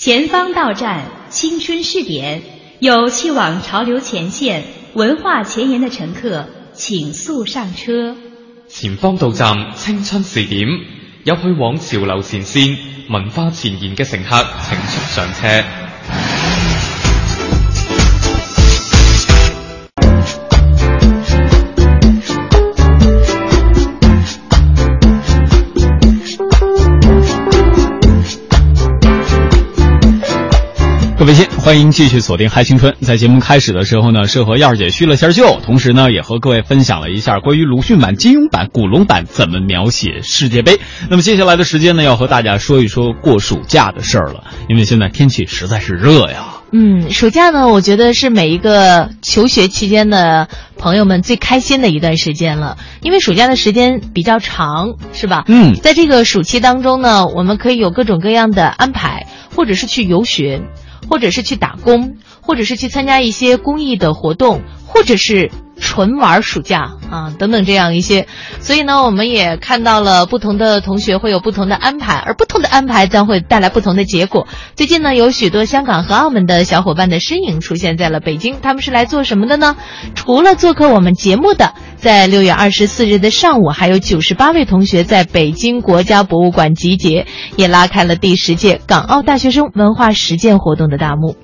前方到站，青春试点，有去往潮流前线、文化前沿的乘客，请速上车。前方到站，青春试点，有去往潮流前线、文化前沿嘅乘客，请速上车。各位亲，欢迎继续锁定《嗨青春》。在节目开始的时候呢，是和燕儿姐叙了下旧，同时呢，也和各位分享了一下关于鲁迅版、金庸版、古龙版怎么描写世界杯。那么接下来的时间呢，要和大家说一说过暑假的事儿了，因为现在天气实在是热呀。嗯，暑假呢，我觉得是每一个求学期间的朋友们最开心的一段时间了，因为暑假的时间比较长，是吧？嗯，在这个暑期当中呢，我们可以有各种各样的安排，或者是去游学。或者是去打工，或者是去参加一些公益的活动，或者是。纯玩暑假啊，等等这样一些，所以呢，我们也看到了不同的同学会有不同的安排，而不同的安排将会带来不同的结果。最近呢，有许多香港和澳门的小伙伴的身影出现在了北京，他们是来做什么的呢？除了做客我们节目的，在六月二十四日的上午，还有九十八位同学在北京国家博物馆集结，也拉开了第十届港澳大学生文化实践活动的大幕。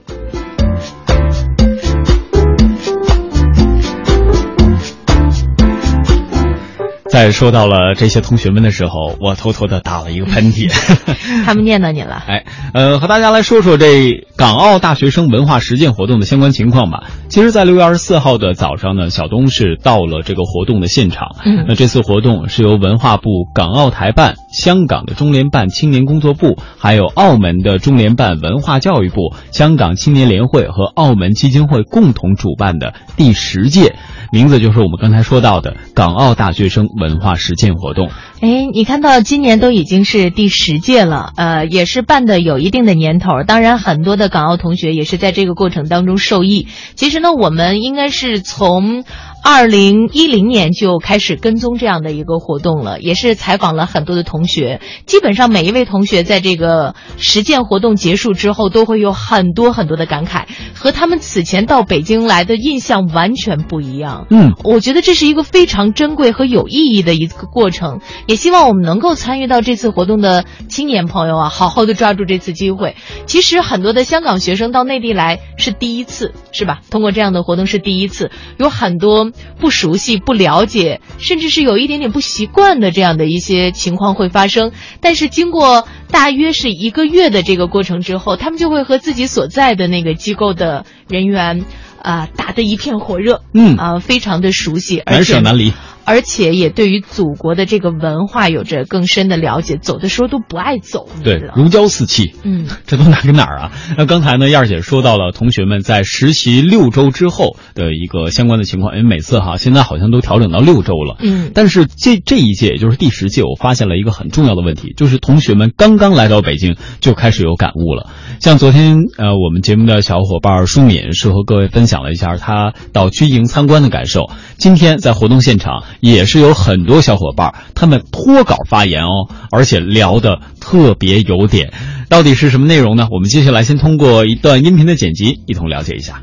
在说到了这些同学们的时候，我偷偷的打了一个喷嚏。他们念叨你了。哎，呃，和大家来说说这港澳大学生文化实践活动的相关情况吧。其实，在六月二十四号的早上呢，小东是到了这个活动的现场。嗯，那这次活动是由文化部港澳台办、香港的中联办青年工作部，还有澳门的中联办文化教育部、香港青年联会和澳门基金会共同主办的第十届。名字就是我们刚才说到的港澳大学生文文化实践活动。哎，你看到今年都已经是第十届了，呃，也是办的有一定的年头。当然，很多的港澳同学也是在这个过程当中受益。其实呢，我们应该是从。二零一零年就开始跟踪这样的一个活动了，也是采访了很多的同学。基本上每一位同学在这个实践活动结束之后，都会有很多很多的感慨，和他们此前到北京来的印象完全不一样。嗯，我觉得这是一个非常珍贵和有意义的一个过程。也希望我们能够参与到这次活动的青年朋友啊，好好的抓住这次机会。其实很多的香港学生到内地来是第一次，是吧？通过这样的活动是第一次，有很多。不熟悉、不了解，甚至是有一点点不习惯的这样的一些情况会发生。但是经过大约是一个月的这个过程之后，他们就会和自己所在的那个机构的人员啊打得一片火热，嗯啊，非常的熟悉，难舍难离。而且也对于祖国的这个文化有着更深的了解，走的时候都不爱走，对，如胶似漆。嗯，这都哪跟哪儿啊？那刚才呢，燕儿姐说到了同学们在实习六周之后的一个相关的情况，因为每次哈现在好像都调整到六周了。嗯，但是这这一届也就是第十届，我发现了一个很重要的问题，就是同学们刚刚来到北京就开始有感悟了。像昨天呃，我们节目的小伙伴舒敏是和各位分享了一下他到军营参观的感受。今天在活动现场也是有很多小伙伴，他们脱稿发言哦，而且聊得特别有点。到底是什么内容呢？我们接下来先通过一段音频的剪辑，一同了解一下。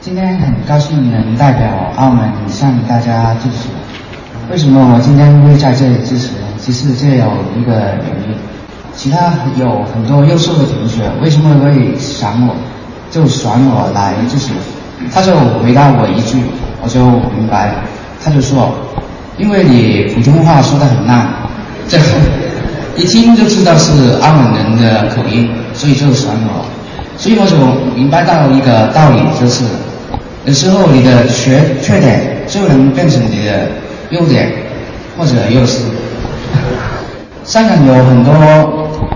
今天很高兴能代表澳门向大家致辞。为什么我今天会在这里致辞？其实这有一个原因，其他有很多优秀的同学为什么会选我，就选我来致辞？他就回答我一句，我就明白了。他就说，因为你普通话说的很烂，这一听就知道是澳门人的口音，所以就选我。所以我就明白到一个道理，就是有时候你的缺缺点就能变成你的优点或者优势。香港有很多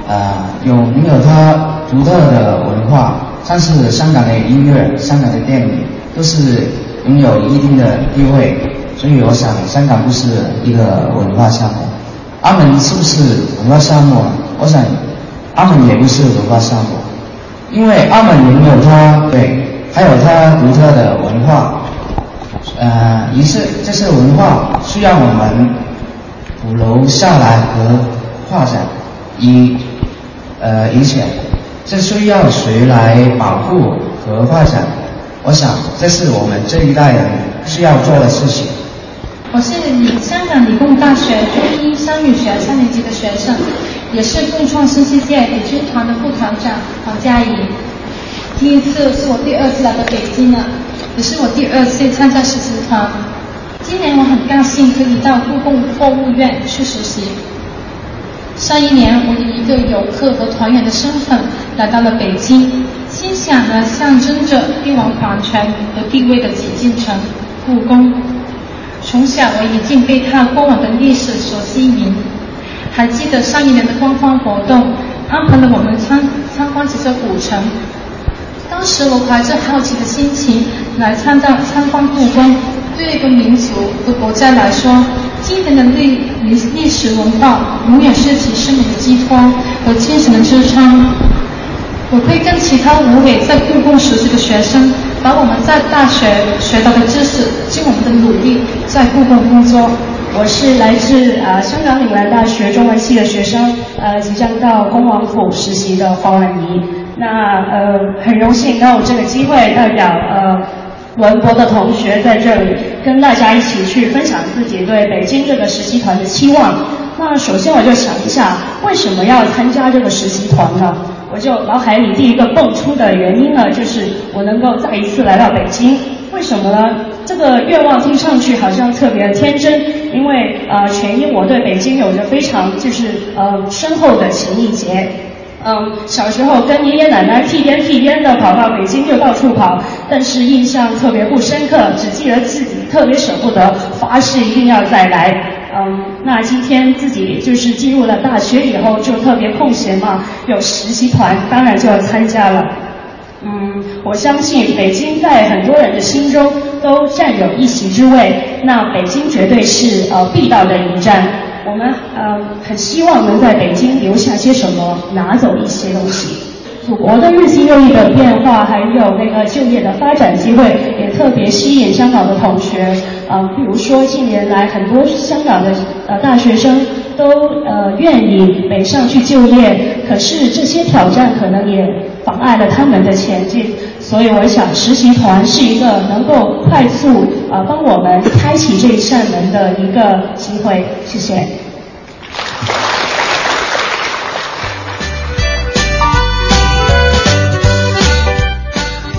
呃有拥有它独特的文化，像是香港的音乐、香港的电影，都是拥有一定的地位。所以我想，香港不是一个文化项目，澳门是不是文化项目？我想，澳门也不是文化项目，因为澳门拥有它对还有它独特的文化。呃，仪式这些文化需要我们保留下来和发展，以呃影响，这需要谁来保护和发展？我想这是我们这一代人需要做的事情。我是香港理工大学中医商女学三年级的学生，也是共创新世界北京团的副团长黄佳怡。第一次是我第二次来到北京了，也是我第二次参加实习团。今年我很高兴可以到故宫博物院去实习。上一年我以一个游客和团员的身份来到了北京，心想呢象征着帝王皇权和地位的紫禁城故宫。从小我已经被它过往的历史所吸引，还记得上一年的官方活动安排了我们参参观几座古城。当时我怀着好奇的心情来参加参观故宫，对一个民族和国家来说，今天的文化永远是其生命的寄托和精神的支撑。我会跟其他五位在故宫实习的学生，把我们在大学学到的知识，尽我们的努力在故宫工作。我是来自啊香港岭南大学中文系的学生，呃，即将到恭王府实习的黄婉怡。那呃，很荣幸能有这个机会代表呃文博的同学在这里跟大家一起去分享自己对北京这个实习团的期望。那首先我就想一下，为什么要参加这个实习团呢？我就脑海里第一个蹦出的原因呢，就是我能够再一次来到北京。为什么呢？这个愿望听上去好像特别的天真，因为呃，全因我对北京有着非常就是呃深厚的情谊结。嗯，小时候跟爷爷奶奶屁颠屁颠的跑到北京就到处跑，但是印象特别不深刻，只记得自己特别舍不得，发誓一定要再来。嗯，那今天自己就是进入了大学以后就特别空闲嘛，有实习团，当然就要参加了。嗯，我相信北京在很多人的心中都占有一席之位，那北京绝对是呃必到的一站。我们呃很希望能在北京留下些什么，拿走一些东西。祖国的日新月异的变化，还有那个就业的发展机会，也特别吸引香港的同学。呃，比如说近年来很多香港的呃大学生都呃愿意北上去就业，可是这些挑战可能也妨碍了他们的前进。所以我想，实习团是一个能够快速啊帮我们开启这一扇门的一个机会。谢谢。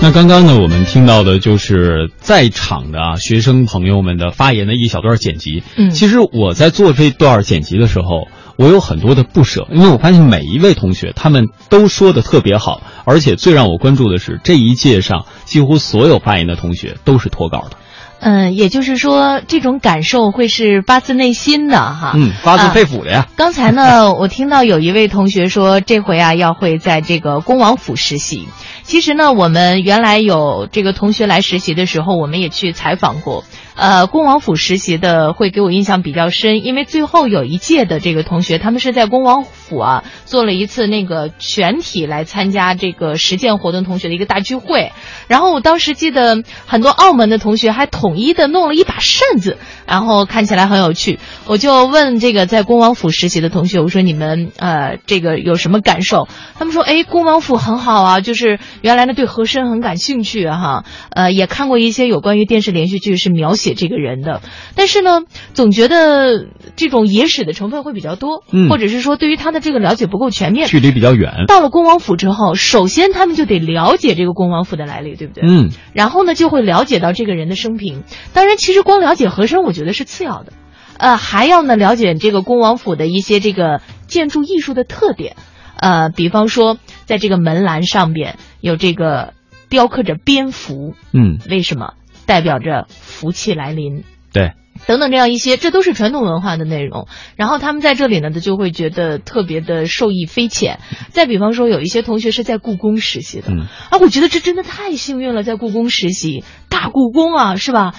那刚刚呢，我们听到的就是在场的啊学生朋友们的发言的一小段剪辑。嗯，其实我在做这段剪辑的时候，我有很多的不舍，因为我发现每一位同学他们都说的特别好，而且最让我关注的是这一届上几乎所有发言的同学都是脱稿的。嗯，也就是说，这种感受会是发自内心的哈。嗯，发自肺腑的呀。刚才呢，我听到有一位同学说，这回啊要会在这个恭王府实习。其实呢，我们原来有这个同学来实习的时候，我们也去采访过。呃，恭王府实习的会给我印象比较深，因为最后有一届的这个同学，他们是在恭王府啊做了一次那个全体来参加这个实践活动同学的一个大聚会。然后我当时记得很多澳门的同学还统一的弄了一把扇子，然后看起来很有趣。我就问这个在恭王府实习的同学，我说你们呃这个有什么感受？他们说，哎，恭王府很好啊，就是原来呢对和珅很感兴趣哈，呃也看过一些有关于电视连续剧是描写这个人的，但是呢总觉得这种野史的成分会比较多，嗯或者是说对于他的这个了解不够全面。距离比较远。到了恭王府之后，首先他们就得了解这个恭王府的来历，对不对？嗯，然后呢，就会了解到这个人的生平。当然，其实光了解和珅，我觉得是次要的，呃，还要呢了解这个恭王府的一些这个建筑艺术的特点，呃，比方说，在这个门栏上边有这个雕刻着蝙蝠，嗯，为什么？代表着福气来临。对。等等，这样一些，这都是传统文化的内容。然后他们在这里呢，他就会觉得特别的受益匪浅。再比方说，有一些同学是在故宫实习的，嗯啊，我觉得这真的太幸运了，在故宫实习，大故宫啊，是吧？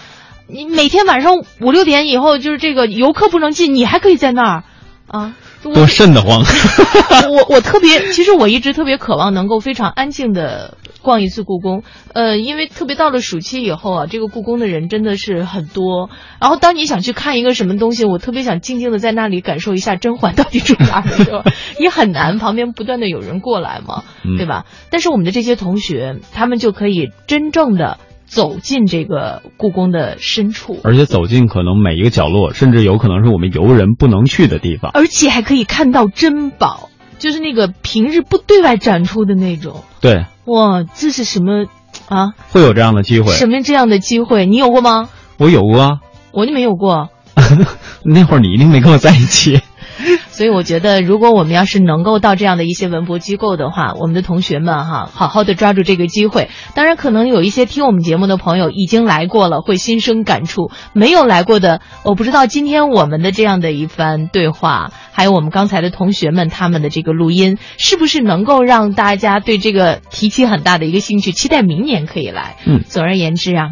你每天晚上五六点以后，就是这个游客不能进，你还可以在那儿，啊，多瘆得慌。我我特别，其实我一直特别渴望能够非常安静的逛一次故宫。呃，因为特别到了暑期以后啊，这个故宫的人真的是很多。然后当你想去看一个什么东西，我特别想静静的在那里感受一下甄嬛到底住哪的时候，也很难，旁边不断的有人过来嘛，对吧？但是我们的这些同学，他们就可以真正的。走进这个故宫的深处，而且走进可能每一个角落，甚至有可能是我们游人不能去的地方，而且还可以看到珍宝，就是那个平日不对外展出的那种。对，哇，这是什么啊？会有这样的机会？什么这样的机会？你有过吗？我有过啊，我就没有过。那会儿你一定没跟我在一起。所以我觉得，如果我们要是能够到这样的一些文博机构的话，我们的同学们哈，好好的抓住这个机会。当然，可能有一些听我们节目的朋友已经来过了，会心生感触；没有来过的，我不知道今天我们的这样的一番对话，还有我们刚才的同学们他们的这个录音，是不是能够让大家对这个提起很大的一个兴趣，期待明年可以来？嗯，总而言之啊，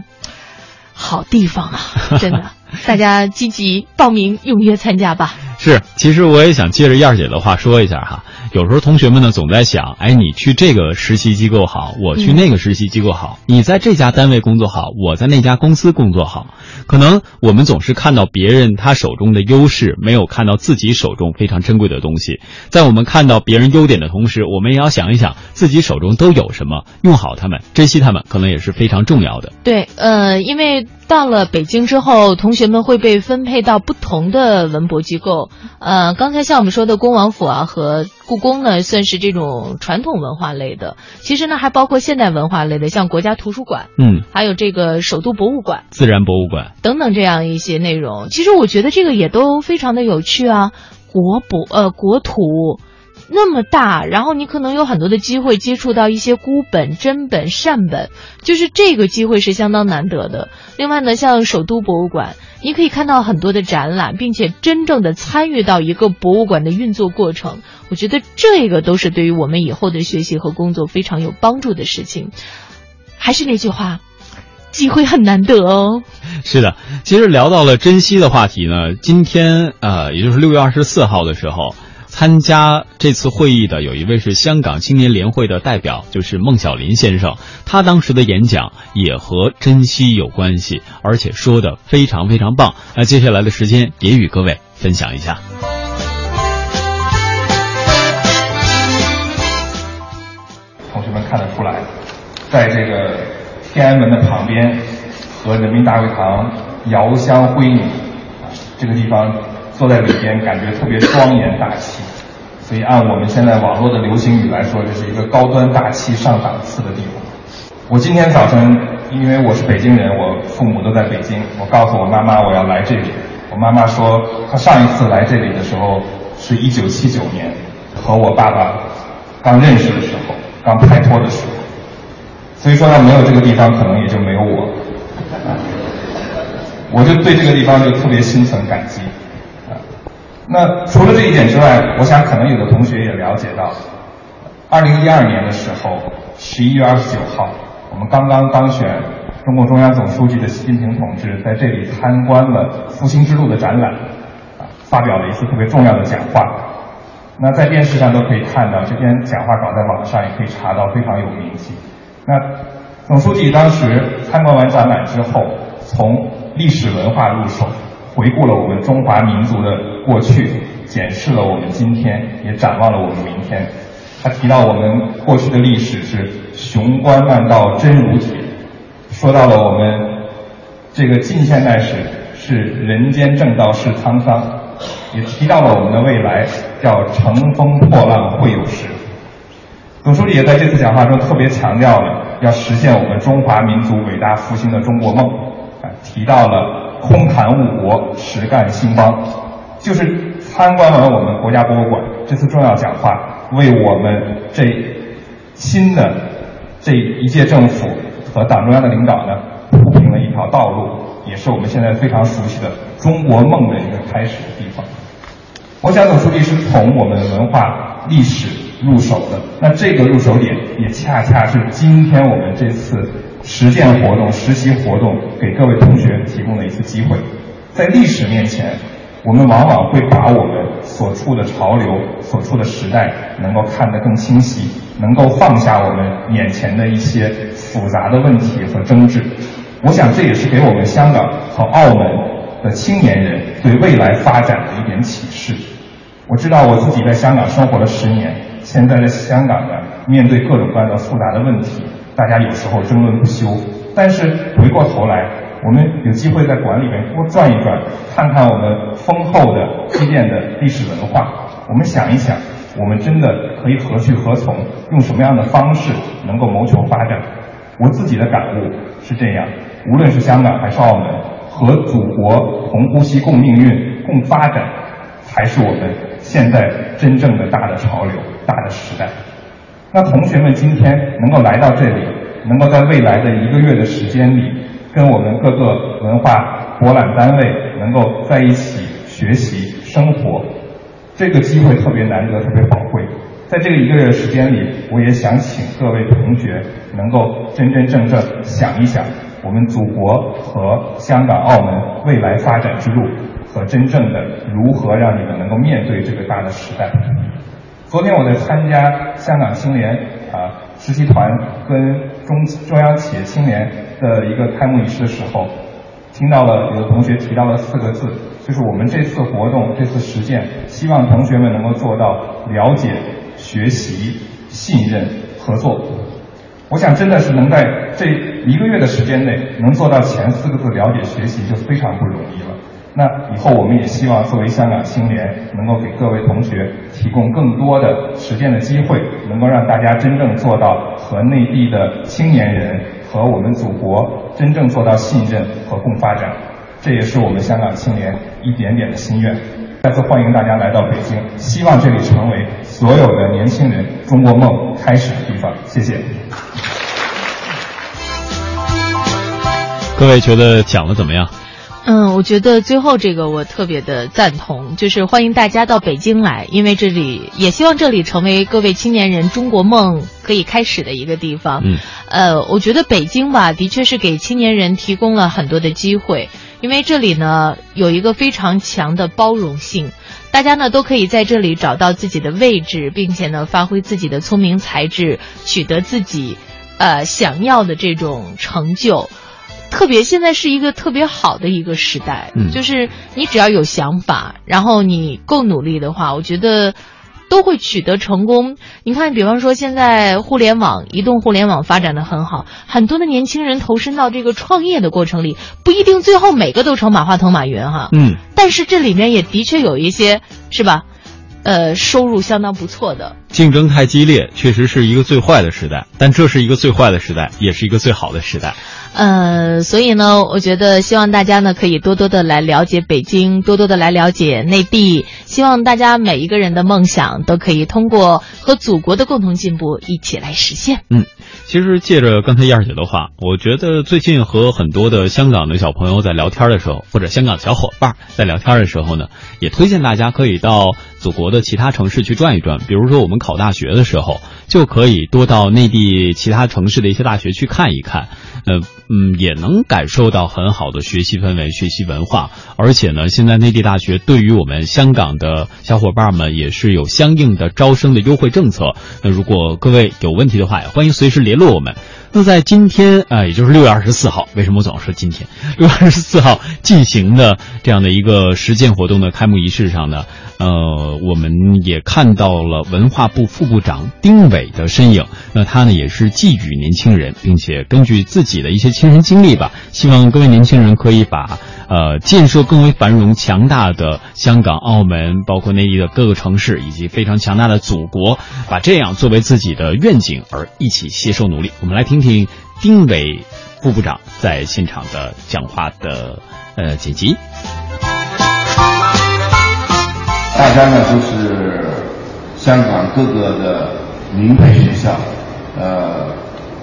好地方啊，真的。大家积极报名，踊跃参加吧。是，其实我也想借着燕儿姐的话说一下哈。有时候同学们呢总在想，哎，你去这个实习机构好，我去那个实习机构好，你在这家单位工作好，我在那家公司工作好。可能我们总是看到别人他手中的优势，没有看到自己手中非常珍贵的东西。在我们看到别人优点的同时，我们也要想一想自己手中都有什么，用好他们，珍惜他们，可能也是非常重要的。对，呃，因为到了北京之后，同学们会被分配到不同的文博机构。呃，刚才像我们说的恭王府啊和故宫呢，算是这种传统文化类的。其实呢，还包括现代文化类的，像国家图书馆，嗯，还有这个首都博物馆、自然博物馆等等这样一些内容。其实我觉得这个也都非常的有趣啊。国博呃国土那么大，然后你可能有很多的机会接触到一些孤本、真本、善本，就是这个机会是相当难得的。另外呢，像首都博物馆。你可以看到很多的展览，并且真正的参与到一个博物馆的运作过程。我觉得这个都是对于我们以后的学习和工作非常有帮助的事情。还是那句话，机会很难得哦。是的，其实聊到了珍惜的话题呢，今天呃，也就是六月二十四号的时候。参加这次会议的有一位是香港青年联会的代表，就是孟小林先生。他当时的演讲也和珍惜有关系，而且说的非常非常棒。那接下来的时间也与各位分享一下。同学们看得出来，在这个天安门的旁边和人民大会堂遥相辉映，这个地方。坐在里边，感觉特别庄严大气，所以按我们现在网络的流行语来说，这是一个高端大气上档次的地方。我今天早晨，因为我是北京人，我父母都在北京，我告诉我妈妈我要来这里。我妈妈说，她上一次来这里的时候是一九七九年，和我爸爸刚认识的时候，刚拍拖的时候。所以说，要没有这个地方，可能也就没有我。我就对这个地方就特别心存感激。那除了这一点之外，我想可能有的同学也了解到，二零一二年的时候，十一月二十九号，我们刚刚当选中共中央总书记的习近平同志在这里参观了复兴之路的展览，发表了一次特别重要的讲话。那在电视上都可以看到，这篇讲话稿在网上也可以查到，非常有名气。那总书记当时参观完展览之后，从历史文化入手。回顾了我们中华民族的过去，检视了我们今天，也展望了我们明天。他提到我们过去的历史是雄关漫道真如铁，说到了我们这个近现代史是人间正道是沧桑，也提到了我们的未来叫乘风破浪会有时。总书记也在这次讲话中特别强调了要实现我们中华民族伟大复兴的中国梦，啊，提到了。空谈误国，实干兴邦，就是参观完我们国家博物馆这次重要讲话，为我们这新的这一届政府和党中央的领导呢铺平了一条道路，也是我们现在非常熟悉的中国梦的一个开始的地方。我想总书记是从我们文化历史入手的，那这个入手点也恰恰是今天我们这次。实践活动、实习活动给各位同学提供的一次机会，在历史面前，我们往往会把我们所处的潮流、所处的时代能够看得更清晰，能够放下我们眼前的一些复杂的问题和争执。我想这也是给我们香港和澳门的青年人对未来发展的一点启示。我知道我自己在香港生活了十年，现在在香港呢，面对各种各样的复杂的问题，大家有时候争论不休。但是回过头来，我们有机会在馆里面多转一转，看看我们丰厚的积淀的历史文化。我们想一想，我们真的可以何去何从？用什么样的方式能够谋求发展？我自己的感悟是这样：无论是香港还是澳门，和祖国同呼吸、共命运、共发展，才是我们现在真正的大的潮流、大的时代。那同学们今天能够来到这里。能够在未来的一个月的时间里，跟我们各个文化博览单位能够在一起学习生活，这个机会特别难得，特别宝贵。在这个一个月的时间里，我也想请各位同学能够真真正正想一想，我们祖国和香港、澳门未来发展之路，和真正的如何让你们能够面对这个大的时代。昨天我在参加香港青联啊。实习团跟中中央企业青年的一个开幕仪式的时候，听到了有的同学提到了四个字，就是我们这次活动、这次实践，希望同学们能够做到了解、学习、信任、合作。我想真的是能在这一个月的时间内能做到前四个字“了解、学习”，就非常不容易了。那以后我们也希望作为香港青年，能够给各位同学提供更多的实践的机会，能够让大家真正做到和内地的青年人和我们祖国真正做到信任和共发展。这也是我们香港青年一点点的心愿。再次欢迎大家来到北京，希望这里成为所有的年轻人中国梦开始的地方。谢谢。各位觉得讲的怎么样？嗯，我觉得最后这个我特别的赞同，就是欢迎大家到北京来，因为这里也希望这里成为各位青年人中国梦可以开始的一个地方。嗯，呃，我觉得北京吧，的确是给青年人提供了很多的机会，因为这里呢有一个非常强的包容性，大家呢都可以在这里找到自己的位置，并且呢发挥自己的聪明才智，取得自己呃想要的这种成就。特别现在是一个特别好的一个时代，就是你只要有想法，然后你够努力的话，我觉得都会取得成功。你看，比方说现在互联网、移动互联网发展的很好，很多的年轻人投身到这个创业的过程里，不一定最后每个都成马化腾、马云哈，嗯，但是这里面也的确有一些是吧？呃，收入相当不错的。竞争太激烈，确实是一个最坏的时代，但这是一个最坏的时代，也是一个最好的时代。呃，所以呢，我觉得希望大家呢可以多多的来了解北京，多多的来了解内地。希望大家每一个人的梦想都可以通过和祖国的共同进步一起来实现。嗯，其实借着刚才燕儿姐的话，我觉得最近和很多的香港的小朋友在聊天的时候，或者香港小伙伴在聊天的时候呢，也推荐大家可以到祖国的其他城市去转一转。比如说我们考大学的时候，就可以多到内地其他城市的一些大学去看一看。呃。嗯，也能感受到很好的学习氛围、学习文化，而且呢，现在内地大学对于我们香港的小伙伴们也是有相应的招生的优惠政策。那如果各位有问题的话，也欢迎随时联络我们。那在今天啊，也就是六月二十四号，为什么我总说今天？六月二十四号进行的这样的一个实践活动的开幕仪式上呢？呃，我们也看到了文化部副部长丁伟的身影。那他呢，也是寄语年轻人，并且根据自己的一些亲身经历吧，希望各位年轻人可以把呃建设更为繁荣强大的香港、澳门，包括内地的各个城市，以及非常强大的祖国，把这样作为自己的愿景而一起携手努力。我们来听听丁伟副部长在现场的讲话的呃剪辑。大家呢都是香港各个的名牌学校，呃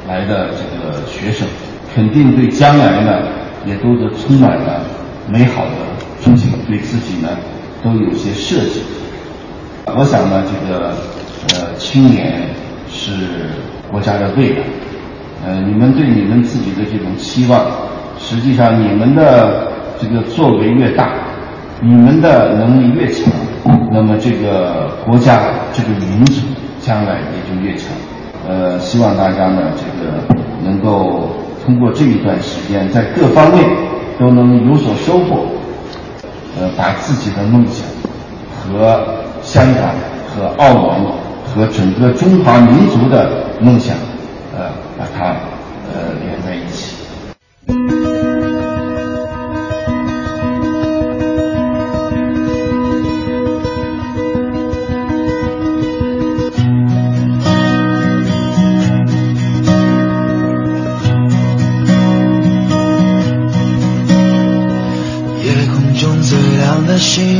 来的这个学生，肯定对将来呢也都是充满了美好的憧憬，对自己呢都有些设计。我想呢，这个呃青年是国家的未来，呃你们对你们自己的这种期望，实际上你们的这个作为越大，你们的能力越强。那么这个国家这个民族将来也就越强。呃，希望大家呢，这个能够通过这一段时间，在各方面都能有所收获。呃，把自己的梦想和香港、和澳门、和整个中华民族的梦想，呃，把它亮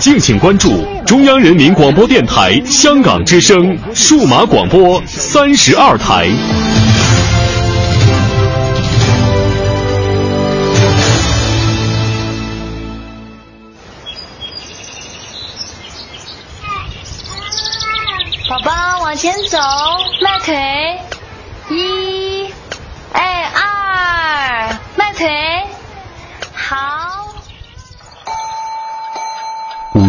敬请关注中央人民广播电台香港之声数码广播三十二台。宝宝往前走，迈腿，一，哎二，迈腿，好。五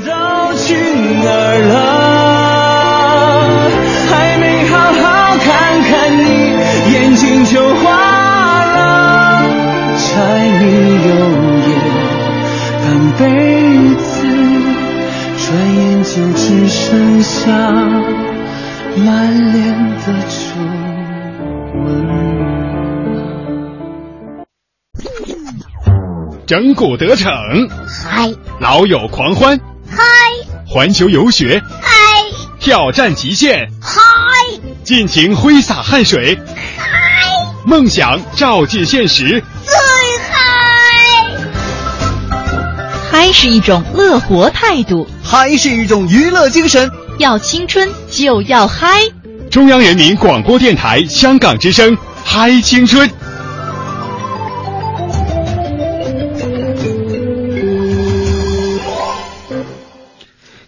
去哪儿了？还没好好看看你，眼睛就花了。柴米油盐半辈子，转眼就只剩下满脸的皱纹。整蛊得逞，嗨老友狂欢，嗨环球游学，嗨挑战极限，嗨尽情挥洒汗水，嗨，梦想照进现实。最嗨！嗨是一种乐活态度，嗨是一种娱乐精神。要青春就要嗨！中央人民广播电台香港之声，嗨青春。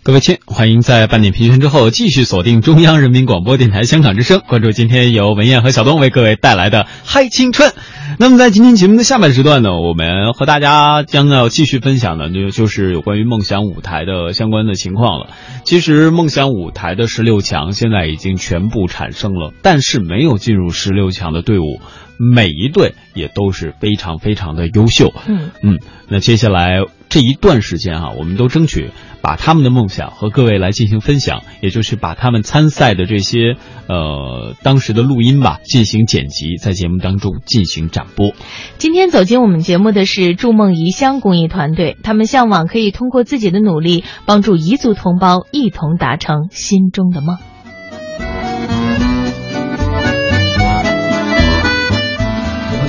各位亲，欢迎在半点评选之后继续锁定中央人民广播电台香港之声，关注今天由文燕和小东为各位带来的嗨青春。那么在今天节目的下半时段呢，我们和大家将要继续分享的就就是有关于梦想舞台的相关的情况了。其实梦想舞台的十六强现在已经全部产生了，但是没有进入十六强的队伍，每一队也都是非常非常的优秀。嗯嗯，那接下来这一段时间啊，我们都争取把他们的梦想和各位来进行分享，也就是把他们参赛的这些呃当时的录音吧进行剪辑，在节目当中进行展播。今天走进我们节目的是筑梦遗乡公益团队，他们向往可以通过自己的努力，帮助彝族同胞一同达成心中的梦。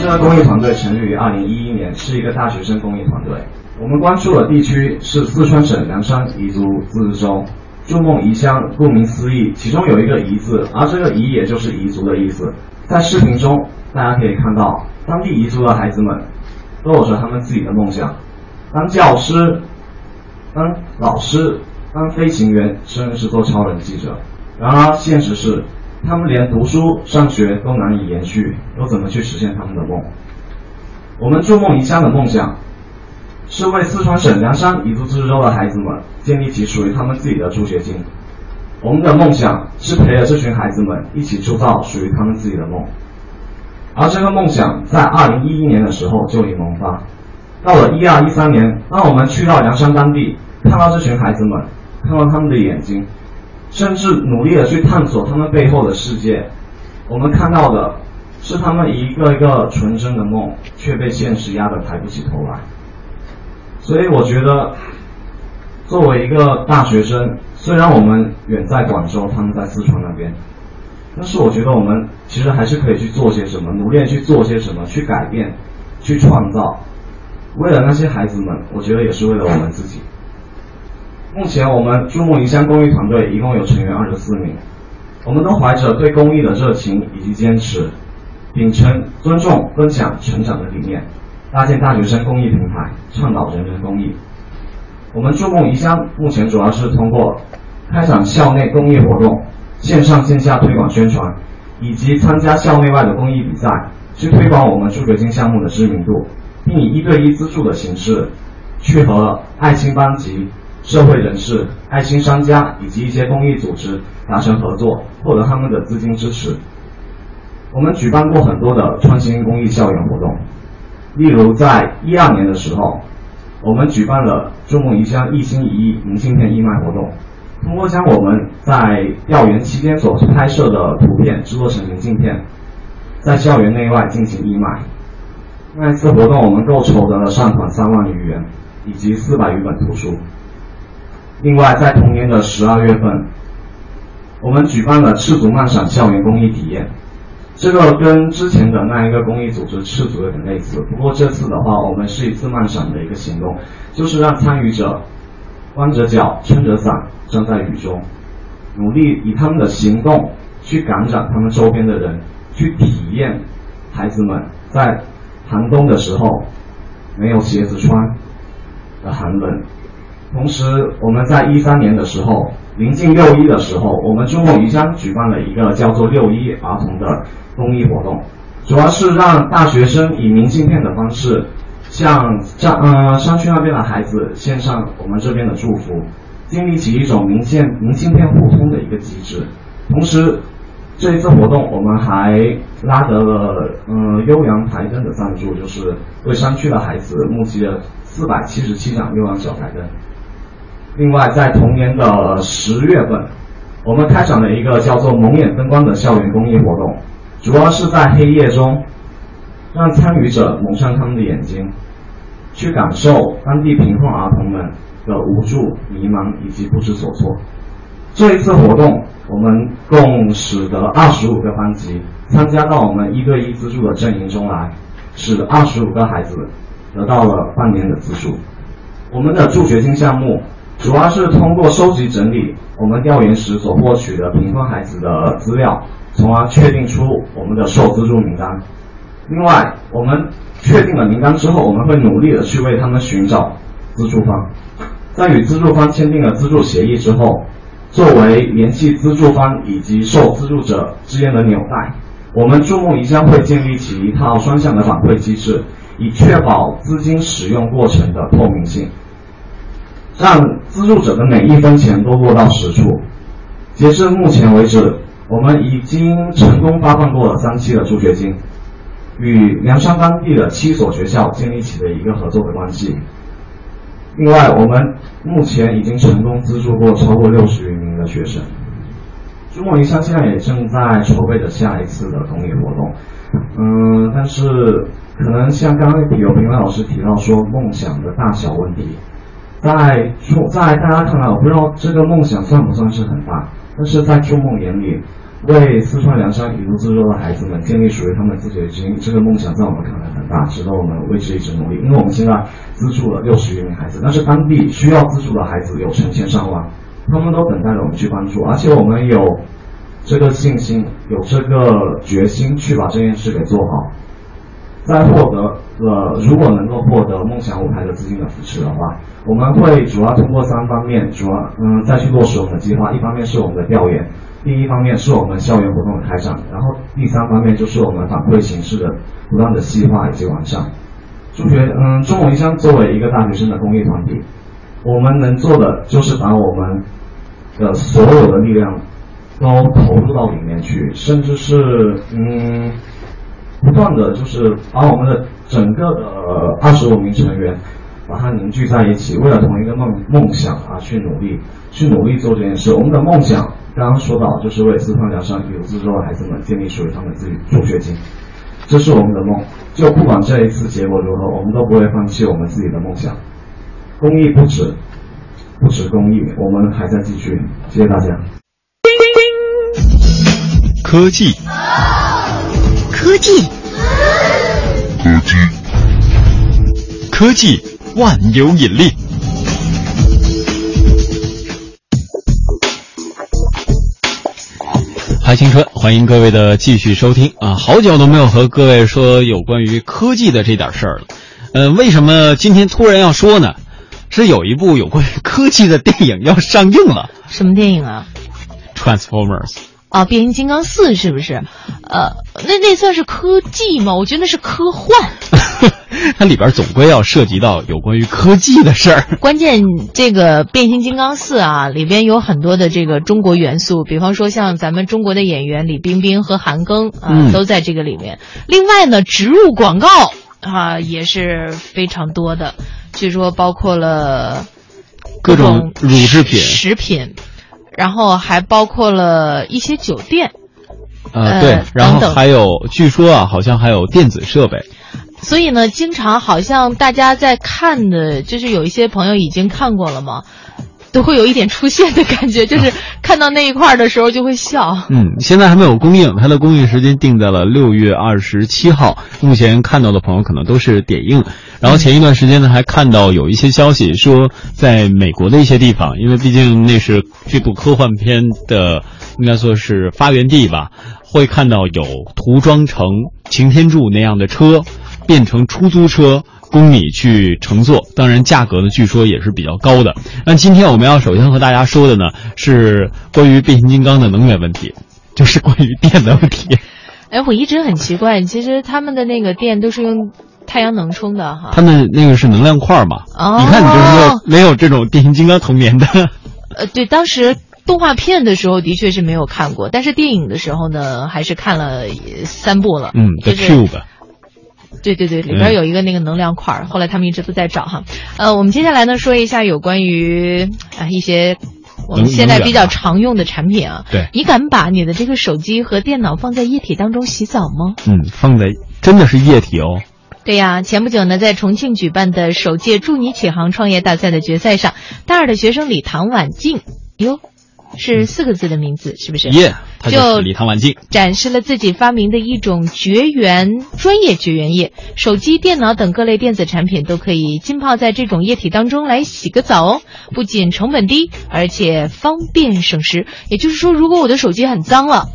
这个公益团队成立于二零一一年，是一个大学生公益团队。我们关注的地区是四川省凉山彝族自治州。筑梦彝乡，顾名思义，其中有一个“彝”字，而这个“彝”也就是彝族的意思。在视频中，大家可以看到，当地彝族的孩子们都有着他们自己的梦想，当教师、当老师、当飞行员，甚至是做超人记者。然而，现实是，他们连读书、上学都难以延续，又怎么去实现他们的梦？我们筑梦彝乡的梦想，是为四川省凉山彝族自治州的孩子们建立起属于他们自己的助学金。我们的梦想是陪着这群孩子们一起铸造属于他们自己的梦。而这个梦想在二零一一年的时候就已萌发。到了一二一三年，当我们去到凉山当地，看到这群孩子们，看到他们的眼睛，甚至努力的去探索他们背后的世界，我们看到的是他们一个一个纯真的梦，却被现实压得抬不起头来。所以我觉得，作为一个大学生，虽然我们远在广州，他们在四川那边，但是我觉得我们其实还是可以去做些什么，努力去做些什么，去改变，去创造。为了那些孩子们，我觉得也是为了我们自己。目前我们筑梦彝乡公益团队一共有成员二十四名，我们都怀着对公益的热情以及坚持，秉承尊重、分享、成长的理念，搭建大学生公益平台，倡导人人公益。我们筑梦彝乡目前主要是通过开展校内公益活动、线上线下推广宣传，以及参加校内外的公益比赛，去推广我们助学金项目的知名度，并以一对一资助的形式，去和爱心班级、社会人士、爱心商家以及一些公益组织达成合作，获得他们的资金支持。我们举办过很多的创新公益校园活动，例如在一二年的时候，我们举办了筑梦彝乡一心一意明信片义卖活动，通过将我们在调研期间所拍摄的图片制作成明信片，在校园内外进行义卖。那一次活动，我们共筹得了善款三万余元，以及四百余本图书。另外，在同年的十二月份，我们举办了赤足漫闪校园公益体验。这个跟之前的那一个公益组织赤足有点类似，不过这次的话，我们是一次慢闪的一个行动，就是让参与者弯着脚、撑着伞站在雨中，努力以他们的行动去感染他们周边的人，去体验孩子们在寒冬的时候没有鞋子穿的寒冷。同时，我们在一三年的时候，临近六一的时候，我们中梦宜乡举办了一个叫做“六一儿童”的公益活动，主要是让大学生以明信片的方式，向山呃山区那边的孩子献上我们这边的祝福，建立起一种明信明信片互通的一个机制。同时，这一次活动我们还拉得了呃悠扬台灯的赞助，就是为山区的孩子募集了四百七十七盏悠扬小台灯。另外，在同年的十月份，我们开展了一个叫做“蒙眼灯光”的校园公益活动，主要是在黑夜中，让参与者蒙上他们的眼睛，去感受当地贫困儿童们的无助、迷茫以及不知所措。这一次活动，我们共使得二十五个班级参加到我们一对一资助的阵营中来，使二十五个孩子得到了半年的资助。我们的助学金项目。主要是通过收集整理我们调研时所获取的贫困孩子的资料，从而确定出我们的受资助名单。另外，我们确定了名单之后，我们会努力的去为他们寻找资助方。在与资助方签订了资助协议之后，作为联系资助方以及受资助者之间的纽带，我们注目一将会建立起一套双向的反馈机制，以确保资金使用过程的透明性。让资助者的每一分钱都落到实处。截至目前为止，我们已经成功发放过了三期的助学金，与凉山当地的七所学校建立起了一个合作的关系。另外，我们目前已经成功资助过超过六十余名的学生。中国营销现在也正在筹备着下一次的公益活动，嗯，但是可能像刚刚有评委老师提到说梦想的大小问题。在中，在大家看来，我不知道这个梦想算不算是很大，但是在旧梦眼里，为四川凉山彝族自治州的孩子们建立属于他们自己的基因，这个梦想在我们看来很大，值得我们为之一直努力。因为我们现在资助了六十余名孩子，但是当地需要资助的孩子有成千上万，他们都等待着我们去帮助，而且我们有这个信心，有这个决心去把这件事给做好。在获得了，如果能够获得梦想舞台的资金的扶持的话，我们会主要通过三方面，主要嗯再去落实我们的计划。一方面是我们的调研，第一方面是我们校园活动的开展，然后第三方面就是我们反馈形式的不断的细化以及完善。助学嗯，中文乡作为一个大学生的公益团体，我们能做的就是把我们的所有的力量都投入到里面去，甚至是嗯。不断的就是把我们的整个的二十五名成员，把它凝聚在一起，为了同一个梦梦想啊去努力，去努力做这件事。我们的梦想刚刚说到，就是为四川凉山有资助的孩子们建立属于他们自己助学金，这是我们的梦。就不管这一次结果如何，我们都不会放弃我们自己的梦想。公益不止，不止公益，我们还在继续。谢谢大家。科技。科技，科技，科技万有引力。嗨，青春，欢迎各位的继续收听啊！好久都没有和各位说有关于科技的这点事儿了。呃，为什么今天突然要说呢？是有一部有关于科技的电影要上映了。什么电影啊？Transformers。啊，变形金刚四是不是？呃，那那算是科技吗？我觉得那是科幻。它里边总归要涉及到有关于科技的事儿。关键这个变形金刚四啊，里边有很多的这个中国元素，比方说像咱们中国的演员李冰冰和韩庚啊，都在这个里面。另外呢，植入广告啊也是非常多的，据说包括了各种乳制品、食品。然后还包括了一些酒店，呃，对，然后还有，据说啊，好像还有电子设备。所以呢，经常好像大家在看的，就是有一些朋友已经看过了嘛。都会有一点出现的感觉，就是 看到那一块儿的时候就会笑。嗯，现在还没有公映，它的公映时间定在了六月二十七号。目前看到的朋友可能都是点映。然后前一段时间呢，还看到有一些消息说，在美国的一些地方，因为毕竟那是这部科幻片的，应该说是发源地吧，会看到有涂装成擎天柱那样的车，变成出租车。供你去乘坐，当然价格呢，据说也是比较高的。那今天我们要首先和大家说的呢，是关于变形金刚的能源问题，就是关于电的问题。哎，我一直很奇怪，其实他们的那个电都是用太阳能充的哈。他们那个是能量块嘛？哦，你看你就是说没有这种变形金刚童年的。呃，对，当时动画片的时候的确是没有看过，但是电影的时候呢，还是看了三部了。嗯，The Cube。对对对，里边有一个那个能量块儿，后来他们一直都在找哈。呃，我们接下来呢说一下有关于啊一些我们现在比较常用的产品啊。对。你敢把你的这个手机和电脑放在液体当中洗澡吗？嗯，放在真的是液体哦。对呀，前不久呢，在重庆举办的首届助你起航创业大赛的决赛上，大二的学生李唐婉静哟。是四个字的名字，是不是？耶，他就是李唐婉静，展示了自己发明的一种绝缘专业绝缘液，手机、电脑等各类电子产品都可以浸泡在这种液体当中来洗个澡哦。不仅成本低，而且方便省时。也就是说，如果我的手机很脏了，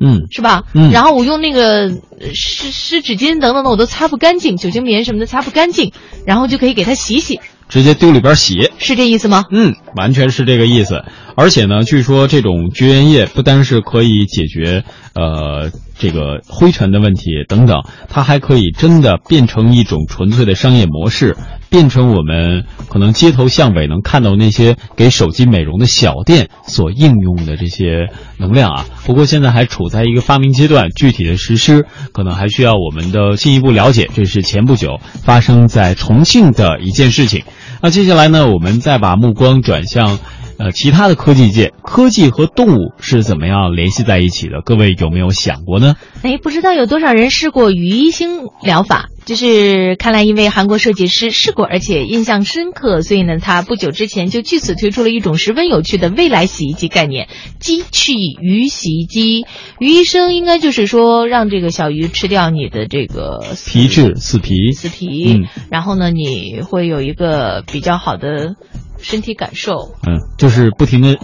嗯，是吧？嗯，然后我用那个湿湿纸巾等等的，我都擦不干净，酒精棉什么的擦不干净，然后就可以给它洗洗。直接丢里边洗，是这意思吗？嗯，完全是这个意思。而且呢，据说这种绝缘液不单是可以解决呃这个灰尘的问题等等，它还可以真的变成一种纯粹的商业模式，变成我们可能街头巷尾能看到那些给手机美容的小店所应用的这些能量啊。不过现在还处在一个发明阶段，具体的实施可能还需要我们的进一步了解。这是前不久发生在重庆的一件事情。那接下来呢，我们再把目光转向，呃，其他的科技界，科技和动物是怎么样联系在一起的？各位有没有想过呢？哎，不知道有多少人试过鱼星疗法？就是看来一位韩国设计师试过，而且印象深刻，所以呢，他不久之前就据此推出了一种十分有趣的未来洗衣机概念——机器鱼洗衣机。鱼医生应该就是说，让这个小鱼吃掉你的这个皮质死皮，死皮，然后呢，你会有一个比较好的身体感受。嗯，就是不停的，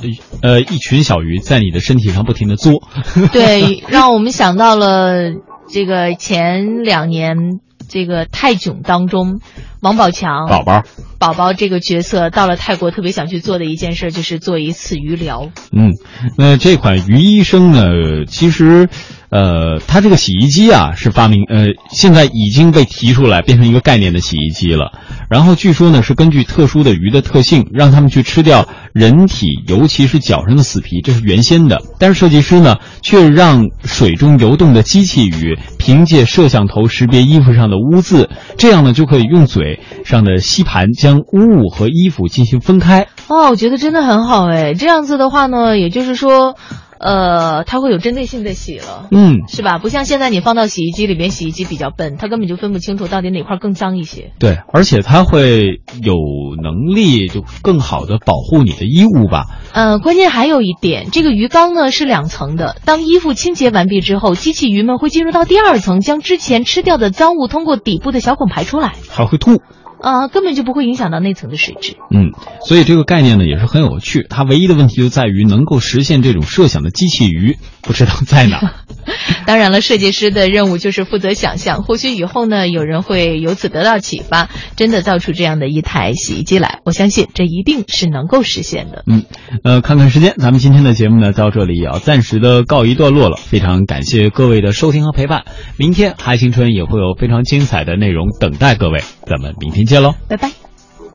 呃，一群小鱼在你的身体上不停的作。对，让我们想到了这个前两年。这个泰囧当中，王宝强宝宝宝宝这个角色到了泰国，特别想去做的一件事就是做一次鱼疗。嗯，那这款鱼医生呢，其实。呃，它这个洗衣机啊是发明，呃，现在已经被提出来变成一个概念的洗衣机了。然后据说呢是根据特殊的鱼的特性，让他们去吃掉人体，尤其是脚上的死皮，这是原先的。但是设计师呢却让水中游动的机器鱼凭借摄像头识别衣服上的污渍，这样呢就可以用嘴上的吸盘将污物和衣服进行分开。哦，我觉得真的很好哎，这样子的话呢，也就是说。呃，它会有针对性的洗了，嗯，是吧？不像现在你放到洗衣机里边，洗衣机比较笨，它根本就分不清楚到底哪块更脏一些。对，而且它会有能力就更好的保护你的衣物吧。呃，关键还有一点，这个鱼缸呢是两层的，当衣服清洁完毕之后，机器鱼们会进入到第二层，将之前吃掉的脏物通过底部的小孔排出来，还会吐。啊，根本就不会影响到内层的水质。嗯，所以这个概念呢也是很有趣。它唯一的问题就在于能够实现这种设想的机器鱼不知道在哪。当然了，设计师的任务就是负责想象。或许以后呢，有人会由此得到启发，真的造出这样的一台洗衣机来。我相信这一定是能够实现的。嗯，呃，看看时间，咱们今天的节目呢到这里也要暂时的告一段落了。非常感谢各位的收听和陪伴。明天嗨青春也会有非常精彩的内容等待各位，咱们明天见喽，拜拜。